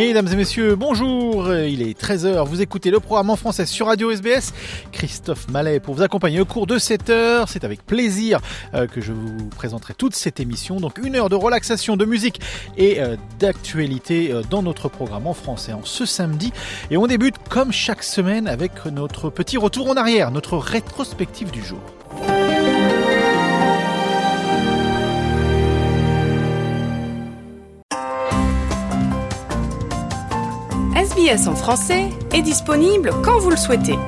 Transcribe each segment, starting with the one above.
Mesdames et messieurs, bonjour, il est 13h, vous écoutez le programme en français sur Radio SBS. Christophe Mallet pour vous accompagner au cours de cette heure. C'est avec plaisir euh, que je vous présenterai toute cette émission. Donc une heure de relaxation, de musique et euh, d'actualité euh, dans notre programme en français en ce samedi. Et on débute comme chaque semaine avec notre petit retour en arrière, notre rétrospective du jour. SBS en français est disponible quand vous le souhaitez.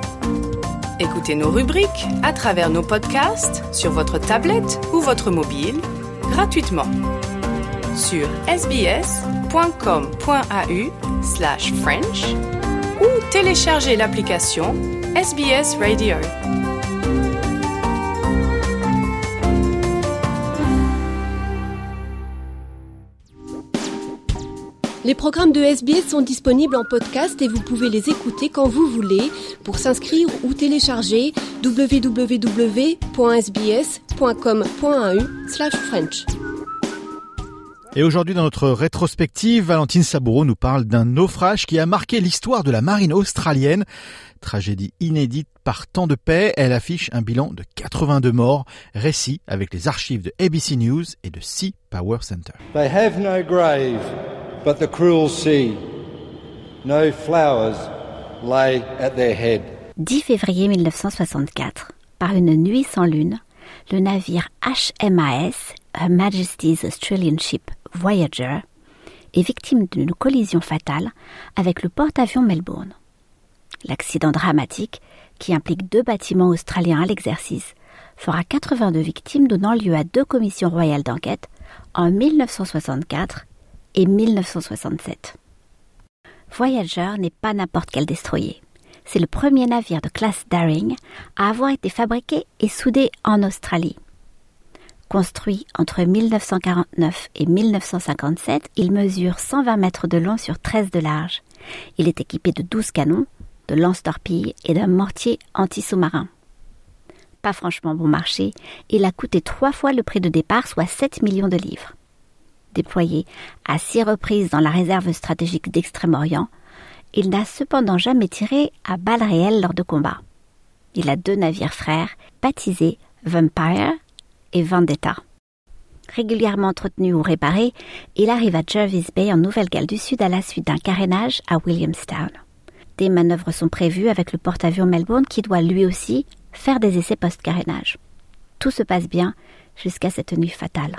Écoutez nos rubriques à travers nos podcasts sur votre tablette ou votre mobile gratuitement sur sbs.com.au slash French ou téléchargez l'application SBS Radio. Les programmes de SBS sont disponibles en podcast et vous pouvez les écouter quand vous voulez. Pour s'inscrire ou télécharger, www.sbs.com.au/french. Et aujourd'hui, dans notre rétrospective, Valentine Saboureau nous parle d'un naufrage qui a marqué l'histoire de la marine australienne. Tragédie inédite par temps de paix, elle affiche un bilan de 82 morts. Récit avec les archives de ABC News et de Sea Power Center. They have no grave but the cruel sea. No flowers lay at their head. 10 février 1964, par une nuit sans lune, le navire HMAS, Her Majesty's Australian Ship Voyager, est victime d'une collision fatale avec le porte-avions Melbourne. L'accident dramatique, qui implique deux bâtiments australiens à l'exercice, fera 82 victimes donnant lieu à deux commissions royales d'enquête en 1964 et 1967. Voyager n'est pas n'importe quel destroyer. C'est le premier navire de classe Daring à avoir été fabriqué et soudé en Australie. Construit entre 1949 et 1957, il mesure 120 mètres de long sur 13 de large. Il est équipé de 12 canons, de lance-torpilles et d'un mortier anti-sous-marin. Pas franchement bon marché, il a coûté trois fois le prix de départ, soit 7 millions de livres déployé à six reprises dans la réserve stratégique d'Extrême-Orient, il n'a cependant jamais tiré à balles réelles lors de combats. Il a deux navires frères, baptisés Vampire et Vendetta. Régulièrement entretenu ou réparé, il arrive à Jervis Bay en Nouvelle-Galles du Sud à la suite d'un carénage à Williamstown. Des manœuvres sont prévues avec le porte-avions Melbourne qui doit lui aussi faire des essais post-carénage. Tout se passe bien jusqu'à cette nuit fatale.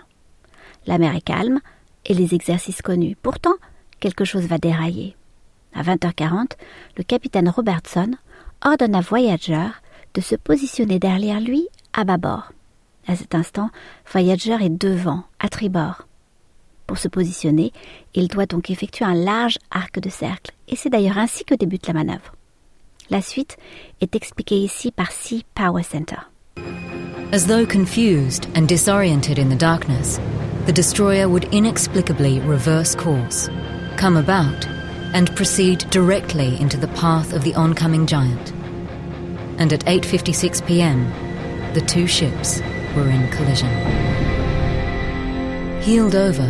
La mer est calme et les exercices connus. Pourtant, quelque chose va dérailler. À 20h40, le capitaine Robertson ordonne à Voyager de se positionner derrière lui à bâbord. À cet instant, Voyager est devant, à tribord. Pour se positionner, il doit donc effectuer un large arc de cercle, et c'est d'ailleurs ainsi que débute la manœuvre. La suite est expliquée ici par Sea Power Center. As though confused and disoriented in the darkness, the destroyer would inexplicably reverse course, come about, and proceed directly into the path of the oncoming giant. And at 8:56 p.m., the two ships were in collision. Heeled over,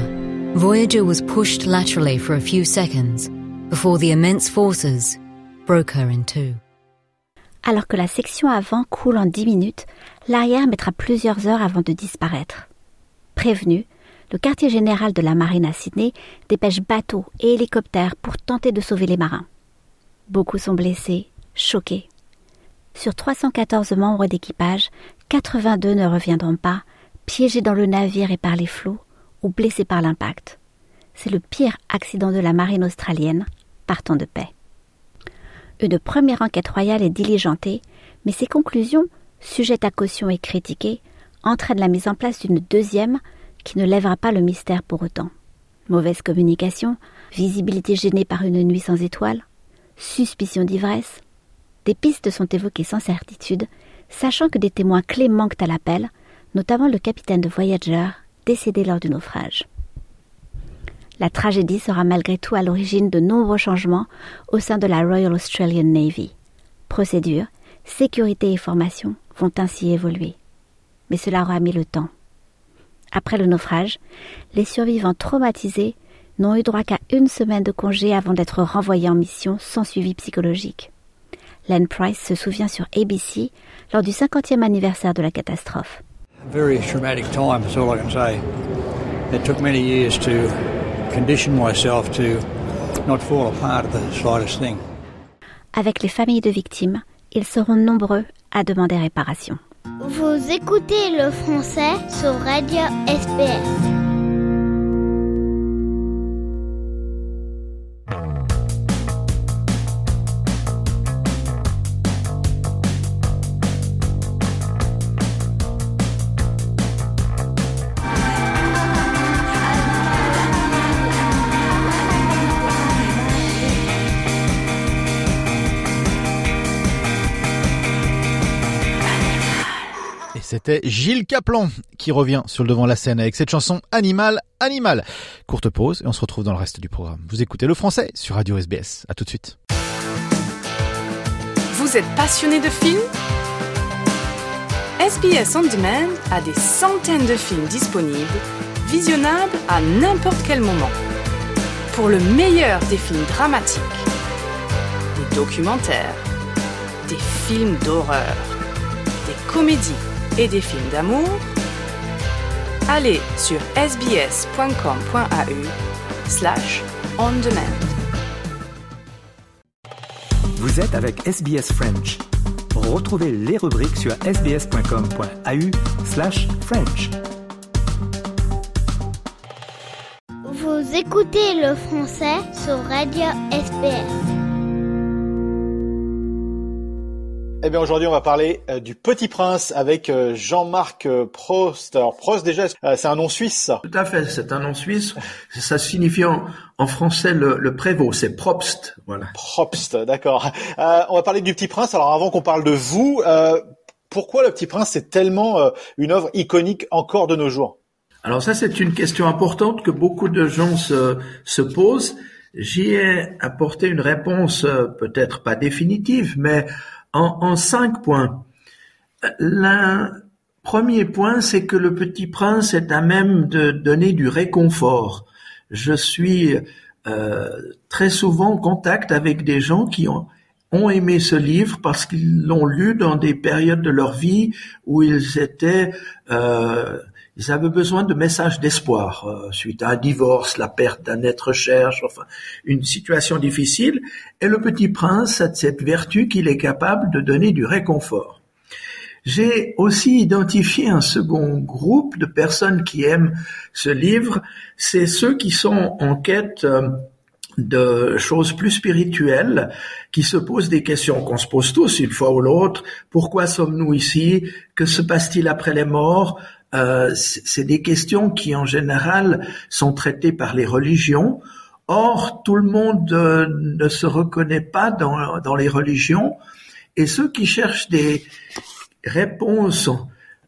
Voyager was pushed laterally for a few seconds before the immense forces broke her in two. Alors que la section avant coule en 10 minutes, l'arrière mettra plusieurs heures avant de disparaître. Prévenu, le quartier général de la marine à Sydney dépêche bateaux et hélicoptères pour tenter de sauver les marins. Beaucoup sont blessés, choqués. Sur 314 membres d'équipage, 82 ne reviendront pas, piégés dans le navire et par les flots ou blessés par l'impact. C'est le pire accident de la marine australienne, partant de paix. Une première enquête royale est diligentée, mais ses conclusions, sujettes à caution et critiquées, entraînent la mise en place d'une deuxième qui ne lèvera pas le mystère pour autant. Mauvaise communication, visibilité gênée par une nuit sans étoiles, suspicion d'ivresse. Des pistes sont évoquées sans certitude, sachant que des témoins clés manquent à l'appel, notamment le capitaine de Voyager, décédé lors du naufrage. La tragédie sera malgré tout à l'origine de nombreux changements au sein de la Royal Australian Navy. Procédures, sécurité et formation vont ainsi évoluer. Mais cela aura mis le temps. Après le naufrage, les survivants traumatisés n'ont eu droit qu'à une semaine de congé avant d'être renvoyés en mission sans suivi psychologique. Len Price se souvient sur ABC lors du 50e anniversaire de la catastrophe. Condition myself to not fall apart at the slightest thing. Avec les familles de victimes, ils seront nombreux à demander réparation. Vous écoutez le français sur Radio SBS. C'était Gilles Caplan qui revient sur le devant de la scène avec cette chanson Animal, Animal. Courte pause et on se retrouve dans le reste du programme. Vous écoutez le français sur Radio SBS. À tout de suite. Vous êtes passionné de films? SBS On Demand a des centaines de films disponibles, visionnables à n'importe quel moment. Pour le meilleur des films dramatiques, des documentaires, des films d'horreur, des comédies et des films d'amour, allez sur sbs.com.au slash on demand. Vous êtes avec SBS French. Retrouvez les rubriques sur sbs.com.au slash French. Vous écoutez le français sur Radio SBS. Eh bien aujourd'hui on va parler euh, du Petit Prince avec euh, Jean-Marc euh, Prost. Alors Prost déjà c'est un nom suisse? Tout à fait, c'est un nom suisse. Ça signifie en, en français le, le, prévôt, c'est Probst. Voilà. Probst, d'accord. on va parler du Petit Prince. Alors avant qu'on parle de vous, pourquoi le Petit Prince c'est tellement une œuvre iconique encore de nos jours? Alors ça c'est une question importante que beaucoup de gens se, se posent. J'y ai apporté une réponse peut-être pas définitive, mais en, cinq points. Le premier point, c'est que le petit prince est à même de donner du réconfort. Je suis euh, très souvent en contact avec des gens qui ont, ont aimé ce livre parce qu'ils l'ont lu dans des périodes de leur vie où ils étaient euh, ils avaient besoin de messages d'espoir euh, suite à un divorce, la perte d'un être cher, enfin une situation difficile. Et le petit prince a cette vertu qu'il est capable de donner du réconfort. J'ai aussi identifié un second groupe de personnes qui aiment ce livre, c'est ceux qui sont en quête euh, de choses plus spirituelles, qui se posent des questions qu'on se pose tous une fois ou l'autre. Pourquoi sommes-nous ici? Que se passe-t-il après les morts? C'est des questions qui en général sont traitées par les religions. Or, tout le monde euh, ne se reconnaît pas dans, dans, les religions et ceux qui cherchent des réponses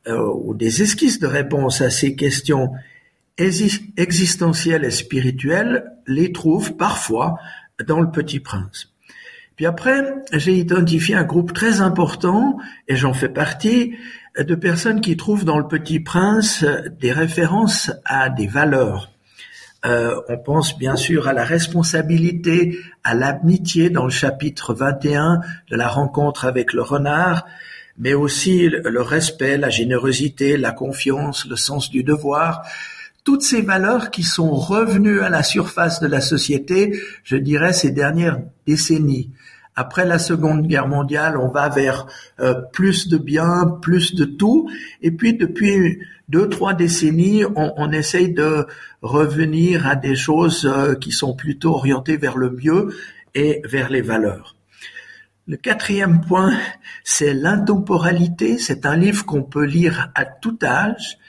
euh, ou des esquisses de réponses à ces questions existentielles et spirituelles les trouvent parfois dans le Petit Prince. Puis après, j'ai identifié un groupe très important, et j'en fais partie, de personnes qui trouvent dans le Petit Prince des références à des valeurs. Euh, on pense bien sûr à la responsabilité, à l'amitié dans le chapitre 21 de la rencontre avec le renard, mais aussi le respect, la générosité, la confiance, le sens du devoir, toutes ces valeurs qui sont revenues à la surface de la société, je dirais, ces dernières décennies, Après la Seconde Guerre mondiale, on va vers euh, plus de biens, plus de tout. Et puis depuis deux, trois décennies, on, on essaye de revenir à des choses euh, qui sont plutôt orientées vers le mieux et vers les valeurs. Le quatrième point, c'est l'intemporalité. C'est un livre qu'on peut lire à tout âge.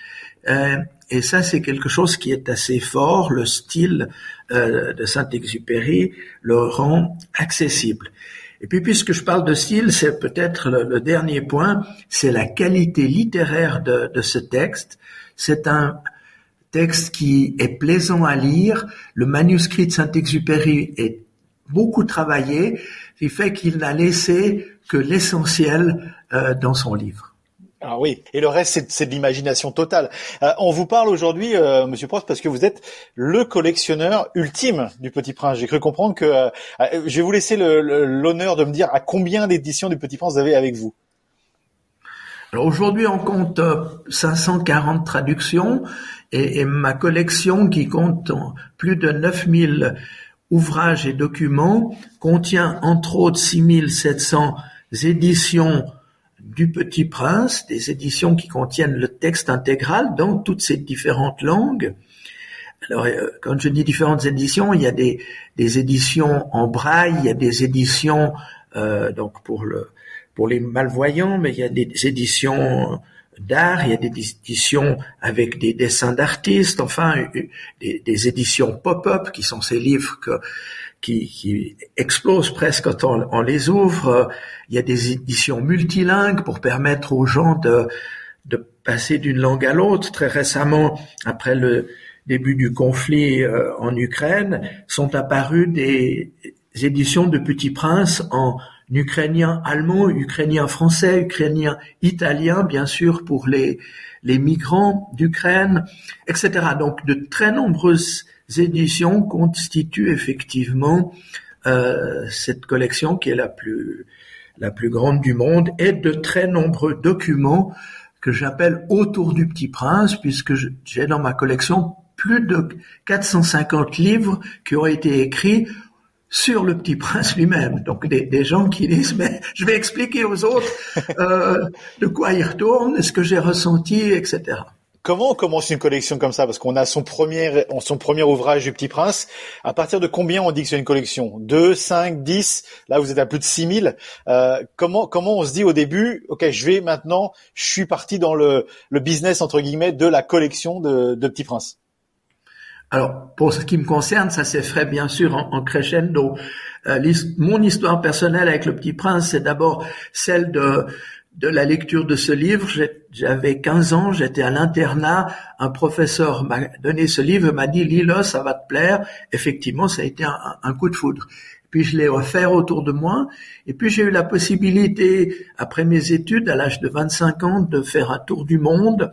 Euh, et ça, c'est quelque chose qui est assez fort. Le style de Saint-Exupéry le rend accessible. Et puis, puisque je parle de style, c'est peut-être le, dernier point, c'est la qualité littéraire de, de ce texte. C'est un texte qui est plaisant à lire. Le manuscrit de Saint-Exupéry est beaucoup travaillé, ce qui fait qu'il n'a laissé que l'essentiel euh, dans son livre. Ah oui, et le reste c'est de l'imagination totale. Euh, on vous parle aujourd'hui, euh, Monsieur Prost, parce que vous êtes le collectionneur ultime du Petit Prince. J'ai cru comprendre que euh, je vais vous laisser l'honneur de me dire à combien d'éditions du Petit Prince vous avez avec vous. Alors aujourd'hui, on compte 540 traductions et, et, ma collection, qui compte plus de 9000 ouvrages et documents, contient entre autres 6700 éditions du Petit Prince, des éditions qui contiennent le texte intégral dans toutes ces différentes langues. Alors, euh, quand je dis différentes éditions, il y a des, éditions en braille, il y a des éditions euh, donc pour le pour les malvoyants, mais il y a des éditions d'art, il y a des éditions avec des dessins d'artistes, enfin des, des éditions pop-up qui sont ces livres que qui, qui explosent presque quand on, les ouvre. Il y a des éditions multilingues pour permettre aux gens de, de passer d'une langue à l'autre. Très récemment, après le début du conflit euh, en Ukraine, sont apparues des éditions de Petit Prince en ukrainien allemand, ukrainien français, ukrainien italien, bien sûr pour les, les migrants d'Ukraine, etc. Donc de très nombreuses éditions constituent effectivement euh, cette collection qui est la plus la plus grande du monde et de très nombreux documents que j'appelle autour du Petit Prince puisque j'ai dans ma collection plus de 450 livres qui ont été écrits sur le Petit Prince lui-même. Donc des, des, gens qui disent mais je vais expliquer aux autres euh, de quoi il retourne, ce que j'ai ressenti, etc. Comment on commence une collection comme ça? Parce qu'on a son premier, son premier ouvrage du Petit Prince. À partir de combien on dit que c'est une collection? 2, 5, 10 Là, vous êtes à plus de 6000. Euh, comment, comment on se dit au début, OK, je vais maintenant, je suis parti dans le, le business, entre guillemets, de la collection de, de Petit Prince? Alors, pour ce qui me concerne, ça s'est fait bien sûr en, en crescendo. Euh, mon histoire personnelle avec le Petit Prince, c'est d'abord celle de de la lecture de ce livre. J'avais 15 ans, j'étais à l'internat. Un professeur m'a donné ce livre, m'a dit lis-le, ça va te plaire. Effectivement, ça a été un, coup de foudre. Puis je l'ai offert autour de moi. Et puis j'ai eu la possibilité, après mes études, à l'âge de 25 ans, de faire un tour du monde.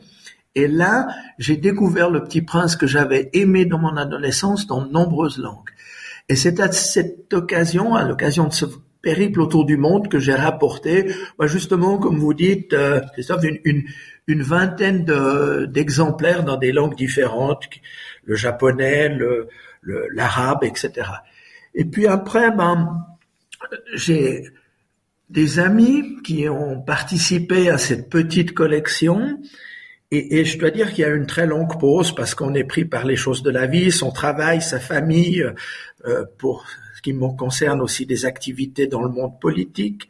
Et là, j'ai découvert le Petit Prince que j'avais aimé dans mon adolescence dans de nombreuses langues. Et c'est à cette occasion, à l'occasion de ce périple autour du monde que j'ai rapporté, bah, justement, comme vous dites, euh, une, une, une vingtaine d'exemplaires dans des langues différentes, le japonais, le l'arabe, etc. Et puis après, ben, j'ai des amis qui ont participé à cette petite collection. Et, et je dois dire qu'il y a une très longue pause parce qu'on est pris par les choses de la vie, son travail, sa famille, euh, pour qui me concerne aussi des activités dans le monde politique.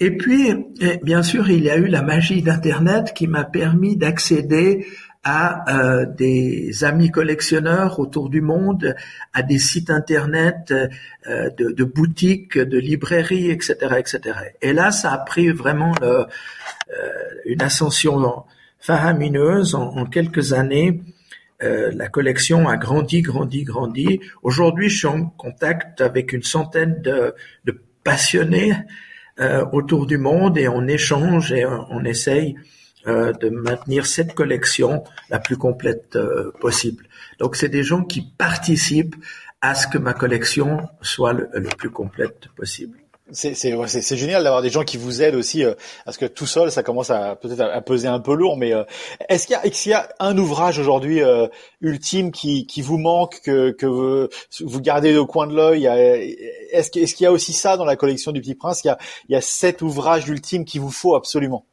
Et puis, eh, bien sûr, il y a eu la magie d'Internet qui m'a permis d'accéder à euh, des amis collectionneurs autour du monde, à des sites internet euh, de, de, boutiques, de librairies, etc., etc. Et là, ça a pris vraiment euh, une ascension faramineuse en, en quelques années. Euh, la collection a grandi, grandi, grandi. Aujourd'hui, je suis en contact avec une centaine de, passionnés euh, autour du monde et on échange et on, essaye euh, de maintenir cette collection la plus complète possible. Donc, c'est des gens qui participent à ce que ma collection soit le, plus complète possible. C'est génial d'avoir des gens qui vous aident aussi euh, parce que tout seul ça commence à peut-être à, peser un peu lourd mais euh, est-ce qu'il y qu'il y a un ouvrage aujourd'hui euh, ultime qui qui vous manque que que vous, vous gardez au coin de l'œil? Est-ce est-ce qu'il y a aussi ça dans la collection du Petit Prince? Il y a il y a cet ouvrage ultime qu'il vous faut absolument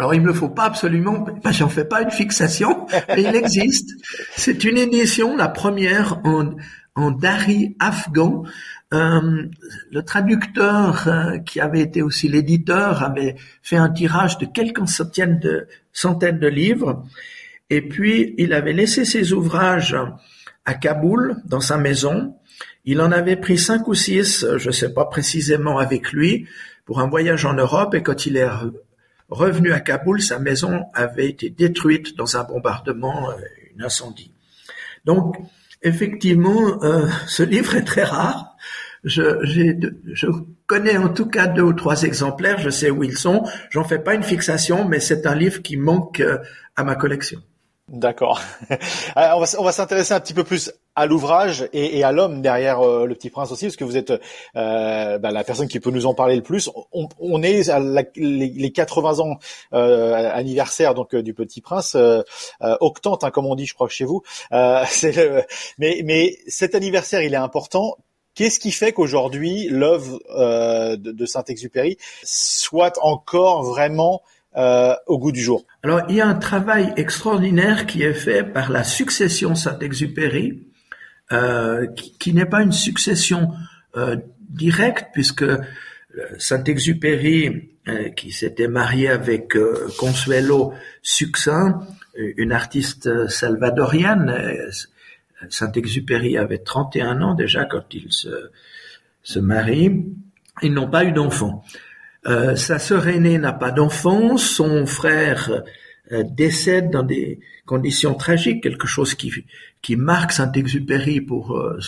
alors il me faut pas absolument, ben, j'en fais pas une fixation, mais il existe. C'est une édition, la première en, en dari afghan. Euh, le traducteur euh, qui avait été aussi l'éditeur avait fait un tirage de quelques centaines de, livres. Et puis il avait laissé ses ouvrages à Kaboul, dans sa maison. Il en avait pris cinq ou six, je ne sais pas précisément avec lui, pour un voyage en Europe. Et quand il est Revenu à Kaboul, sa maison avait été détruite dans un bombardement, un euh, incendie. Donc, effectivement, ce livre est très rare. Je, je, connais en tout cas deux ou trois exemplaires, je sais où ils sont. J'en fais pas une fixation, mais c'est un livre qui manque euh, à ma collection. D'accord. on va, s'intéresser un petit peu plus à l'ouvrage et, à l'homme derrière euh, le Petit Prince aussi, parce que vous êtes euh, bah, la personne qui peut nous en parler le plus. On, est à les, les, 80 ans anniversaire donc du Petit Prince, octante hein, comme on dit, je crois chez vous. Mais cet anniversaire, il est important. Qu'est-ce qui fait qu'aujourd'hui l'œuvre de, de Saint-Exupéry soit encore vraiment euh, au goût du jour? Alors, il y a un travail extraordinaire qui est fait par la succession Saint-Exupéry, euh, qui, n'est pas une succession euh, directe, puisque Saint-Exupéry, qui s'était marié avec Consuelo Succinct, une artiste salvadorienne, Saint-Exupéry avait 31 ans déjà quand il se, se marie, ils n'ont pas eu d'enfant. Euh, sa sœur aînée n'a pas d'enfant, son frère euh, décède dans des conditions tragiques, quelque chose qui, qui marque Saint-Exupéry pour, euh,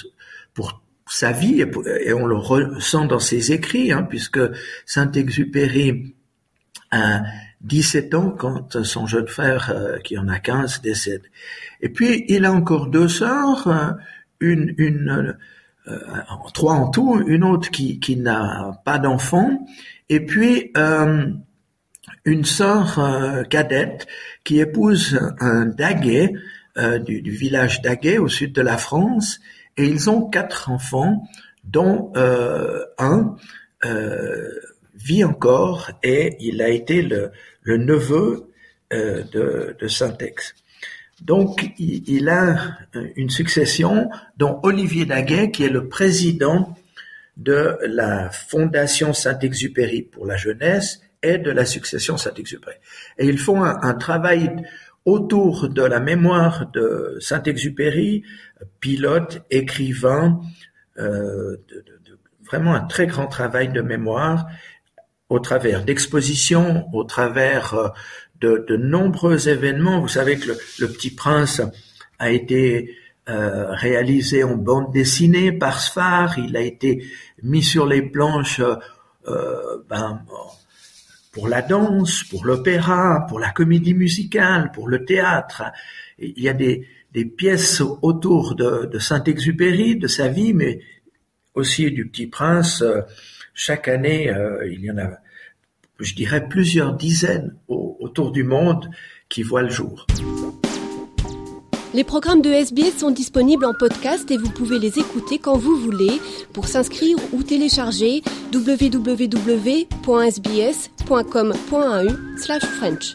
pour sa vie, et, on le ressent dans ses écrits, hein, puisque Saint-Exupéry a 17 ans quand son jeune frère, qui en a 15, décède. Et puis, il a encore deux sœurs, une, une trois en tout, une autre qui, qui n'a pas d'enfant, et puis euh, une sœur euh, cadette qui épouse un daguet euh, du, village d'Aguet au sud de la France, et ils ont quatre enfants, dont un vit encore et il a été le, neveu de, de Saint-Ex. Donc, il, a une succession dont Olivier Daguet, qui est le président de la Fondation Saint-Exupéry pour la jeunesse et de la succession Saint-Exupéry. Et ils font un, travail autour de la mémoire de Saint-Exupéry, pilote, écrivain, euh, vraiment un très grand travail de mémoire au travers d'expositions, au travers euh, de, nombreux événements. Vous savez que le Petit Prince a été euh, réalisé en bande dessinée par Sfar. Il a été mis sur les planches euh, ben, pour la danse, pour l'opéra, pour la comédie musicale, pour le théâtre. Il y a des, des pièces autour de, de Saint-Exupéry, de sa vie, mais aussi du Petit Prince. Chaque année, euh, il y en a, je dirais, plusieurs dizaines autour du monde qui voient le jour. Les programmes de SBS sont disponibles en podcast et vous pouvez les écouter quand vous voulez. Pour s'inscrire ou télécharger, www.sbs.com.au/french.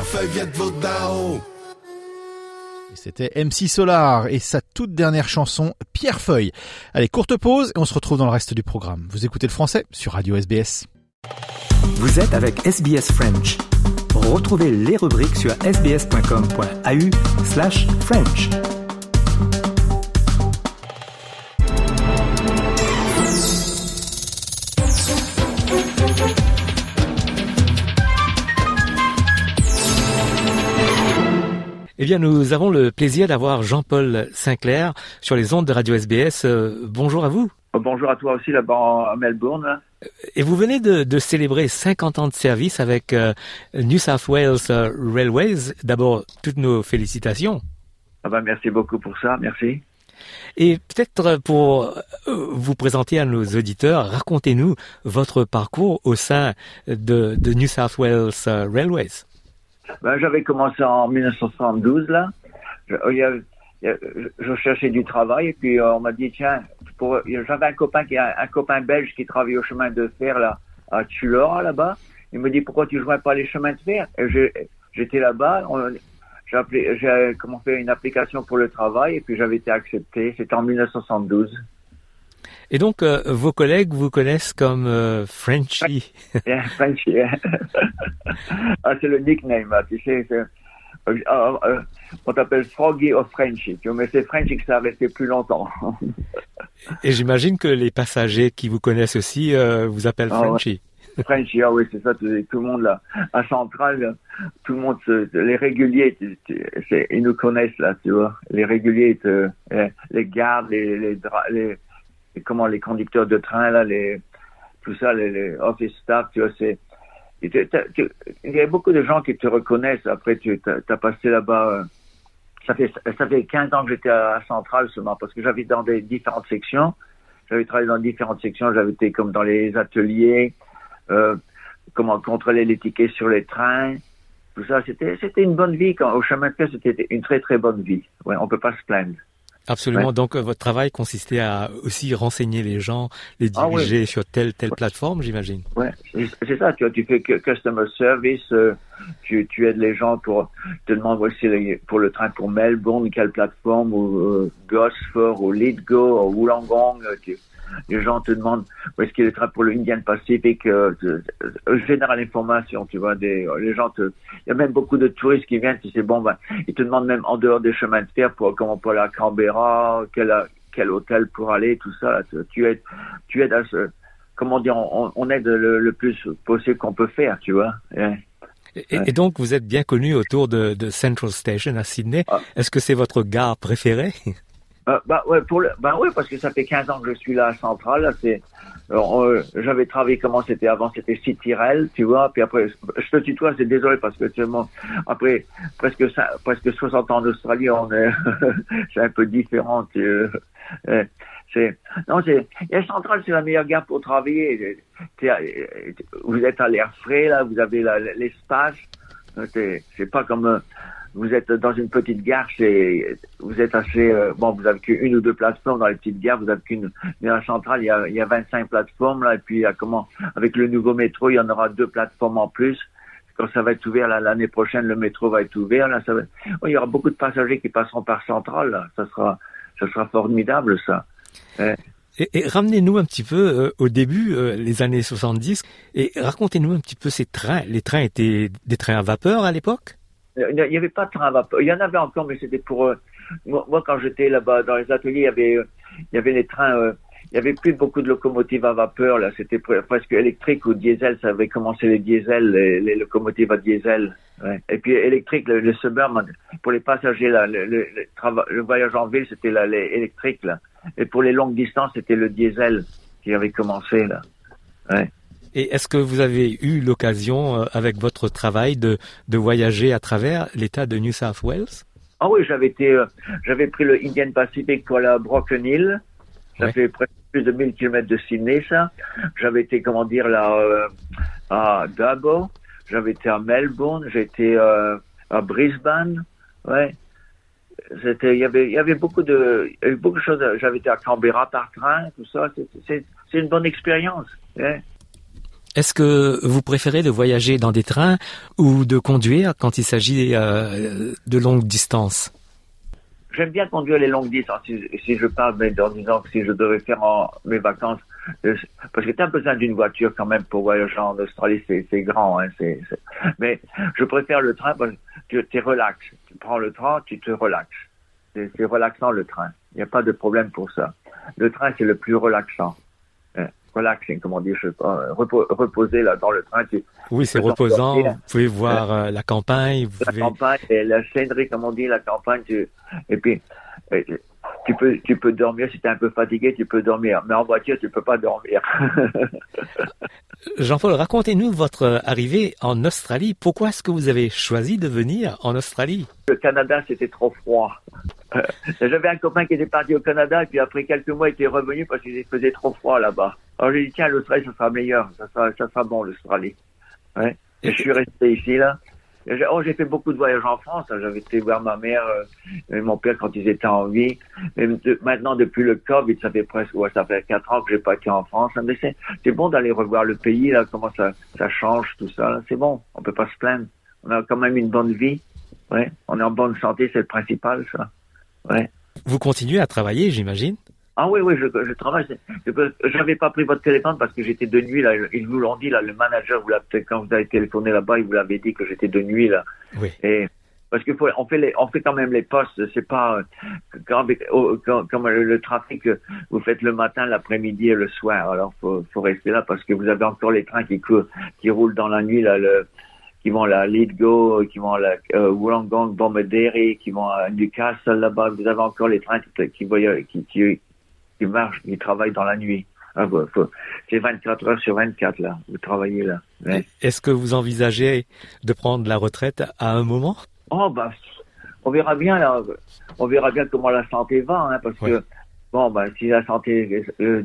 Pierre Feuille vient de Vodao. C'était MC Solar et sa toute dernière chanson, Pierre Feuille. Allez, courte pause et on se retrouve dans le reste du programme. Vous écoutez le français sur Radio SBS. Vous êtes avec SBS French. Retrouvez les rubriques sur sbs.com.au French. Eh bien, nous avons le plaisir d'avoir Jean-Paul Sinclair sur les ondes de Radio SBS. Euh, bonjour à vous. Bonjour à toi aussi là-bas à Melbourne. Et vous venez de, de, célébrer 50 ans de service avec euh, New South Wales euh, Railways. D'abord, toutes nos félicitations. Ah ben, merci beaucoup pour ça, merci. Et peut-être pour vous présenter à nos auditeurs, racontez-nous votre parcours au sein de, de New South Wales Railways. Ben, j'avais commencé en 1972 là. Je, cherchais du travail et puis euh, on m'a dit tiens, j'avais un copain qui un, copain belge qui travaillait au chemin de fer là à Tulor là-bas. Il me dit pourquoi tu joins pas les chemins de fer? J'étais là-bas. J'ai comment fait une application pour le travail et puis j'avais été accepté. C'était en 1972. Et donc, euh, vos collègues vous connaissent comme euh, Frenchy. Yeah, Frenchy. ah, c'est le nickname, tu sais. Euh, euh, on t'appelle Froggy of Frenchy, mais c'est Frenchy que ça a resté plus longtemps. Et j'imagine que les passagers qui vous connaissent aussi vous appellent ah, Frenchy. Frenchy, ah oui, c'est ça, tout, le monde là. À Centrale, tout le monde, les réguliers, ils nous connaissent là, tu vois. Les réguliers, les gardes, les, les, les comment les conducteurs de train là, les tout ça, les, office staff, tu vois, c'est il y a beaucoup de gens qui te reconnaissent. Après, tu as, passé là-bas. Euh, ça fait ça fait 15 ans que j'étais à Centrale seulement parce que j'avais dans des différentes sections. J'avais travaillé dans différentes sections. J'avais été comme dans les ateliers, euh, comment contrôler les tickets sur les trains. Tout ça, c'était c'était une bonne vie. Quand, au chemin de fer, c'était une très très bonne vie. Ouais, on peut pas se plaindre. Absolument. Donc euh, votre travail consistait à aussi renseigner les gens, les ah diriger sur telle telle plateforme, j'imagine. Ouais, c'est ça. Tu fais customer service, euh, tu, tu aides les gens pour te demander aussi pour le train pour Melbourne quelle plateforme ou euh, Gosford ou Lithgow ou Wollongong. Tu, les gens te demandent où est-ce qu'il est pour le Indian Pacific, euh, euh, général information, tu vois, des, les gens te, il y a même beaucoup de touristes qui viennent, tu sais, bon, ben, ils te demandent même en dehors des chemins de fer pour comment pour aller à Canberra, quel, quel hôtel pour aller, tout ça, tu aides, tu aides à ce, comment dire, on, on aide le, plus possible qu'on peut faire, tu vois. Et, donc, vous êtes bien connu autour de, de Central Station à Sydney. Ah. Est-ce que c'est votre gare préférée? Euh, bah ouais, pour le, bah ouais, parce que ça fait 15 ans que je suis là à Centrale. Euh, j'avais travaillé comment c'était avant, c'était City Rail, tu vois. Puis après, je te tutoie, c'est désolé parce que seulement après presque presque 60 ans en c'est un peu différent. Tu, euh, c'est non, c'est la centrale, c'est la meilleure gare pour travailler. Vous êtes à l'air frais là, vous avez l'espace. C'est pas comme vous êtes dans une petite gare, c'est, vous êtes assez, euh, bon, vous avez qu'une ou deux plateformes dans les petites gares, vous avez qu'une, mais à la centrale, il y a, il y a 25 plateformes, là, et puis, comment, avec le nouveau métro, il y en aura deux plateformes en plus. Quand ça va être ouvert, l'année prochaine, le métro va être ouvert, là, ça va, il y aura beaucoup de passagers qui passeront par centrale, là. Ça sera, ça sera formidable, ça. Hein. Et, ramenez-nous un petit peu euh, au début, euh, les années 70, et racontez-nous un petit peu ces trains. Les trains étaient des trains à vapeur à l'époque? Il n'y avait pas de train à vapeur. Il y en avait encore, mais c'était pour euh, moi, quand j'étais là-bas dans les ateliers, il y avait euh, il y avait les trains. Euh, il y avait plus beaucoup de locomotives à vapeur là. C'était presque électrique ou diesel. Ça avait commencé les diesels, les, locomotives à diesel. Et puis électrique, le, le suburban pour les passagers là, le, le, le voyage en ville, c'était là, là. Et pour les longues distances, c'était le diesel qui avait commencé là. Ouais. Et est-ce que vous avez eu l'occasion, euh, avec votre travail, de, de voyager à travers l'État de New South Wales? Ah oui, j'avais été, euh, j'avais pris le Indian Pacific pour la Broken Hill. Ça fait presque plus de 1000 km de Sydney, ça. J'avais été, comment dire, là, euh, à Dabo. J'avais été à Melbourne. J'étais à Brisbane. Ouais. C'était, il y avait, il y avait beaucoup de, il y avait beaucoup de choses. J'avais été à Canberra par train, tout ça. C'est, c'est une bonne expérience. Ouais. Est-ce que vous préférez de voyager dans des trains ou de conduire quand il s'agit euh, de longues distances? J'aime bien conduire les longues distances. Si, je parle mais en disant que si je devais faire mes vacances, euh, parce que tu as besoin d'une voiture quand même pour voyager en Australie, c'est grand. Hein, Mais je préfère le train parce que tu es relax. Tu prends le train, tu te relaxes. C'est relaxant le train. Il n'y a pas de problème pour ça. Le train, c'est le plus relaxant. Relaxing, comment dire, je sais pas, repo- reposer là dans le train. Tu, Oui, c'est reposant. Vous pouvez voir euh, la campagne. Vous la pouvez... campagne et la scenerie, comme on dit, la campagne, tu, et puis euh, tu peux tu peux dormir si tu es un peu fatigué, tu peux dormir, mais en voiture tu peux pas dormir. Jean-Paul, racontez-nous votre arrivée en Australie. Pourquoi est-ce que vous avez choisi de venir en Australie? Le Canada, c'était trop froid. J'avais un copain qui était parti au Canada, et puis après quelques mois, il était revenu parce qu'il faisait trop froid là-bas. Alors j'ai dit, tiens, l'Australie, ça sera meilleur, ça sera, ça sera bon, l'Australie. Ouais. Et je suis resté ici, là. Oh, j'ai fait beaucoup de voyages en France. J'avais été voir ma mère euh, et mon père quand ils étaient en vie. Maintenant, depuis le Covid, ça fait presque, ouais, ça fait quatre ans que j'ai pas été en France. Mais c'est, bon d'aller revoir le pays, là, comment ça, ça change, tout ça. C'est bon. On peut pas se plaindre. On a quand même une bonne vie. Ouais. On est en bonne santé, c'est le principal, ça. Ouais. Vous continuez à travailler, j'imagine? Ah oui, oui, je, je travaille. que J'avais pas pris votre téléphone parce que j'étais de nuit là. Ils vous l'ont dit là. Le manager vous l'a quand vous avez téléphoné là-bas, il vous l'avait dit que j'étais de nuit là. Oui. Et parce qu'il faut, on fait les, on fait quand même les postes. C'est pas quand, au- quand- comme le, le trafic, vous faites le matin, l'après-midi et le soir. Alors faut, faut rester là parce que vous avez encore les trains qui courent, qui roulent dans la nuit là. Le, qui vont à Lithgow, qui vont à la euh, Wollongong, Bombaderi, qui vont à Newcastle là-bas. Vous avez encore les trains qui, qui, qui, qui marchent, qui travaillent dans la nuit. Ah, c'est 24 heures sur 24 là. Vous travaillez là. Ouais. Est-ce que vous envisagez de prendre la retraite à un moment? Oh bah, on verra bien là. On verra bien comment la santé va, hein, parce que bon bah si la santé, euh,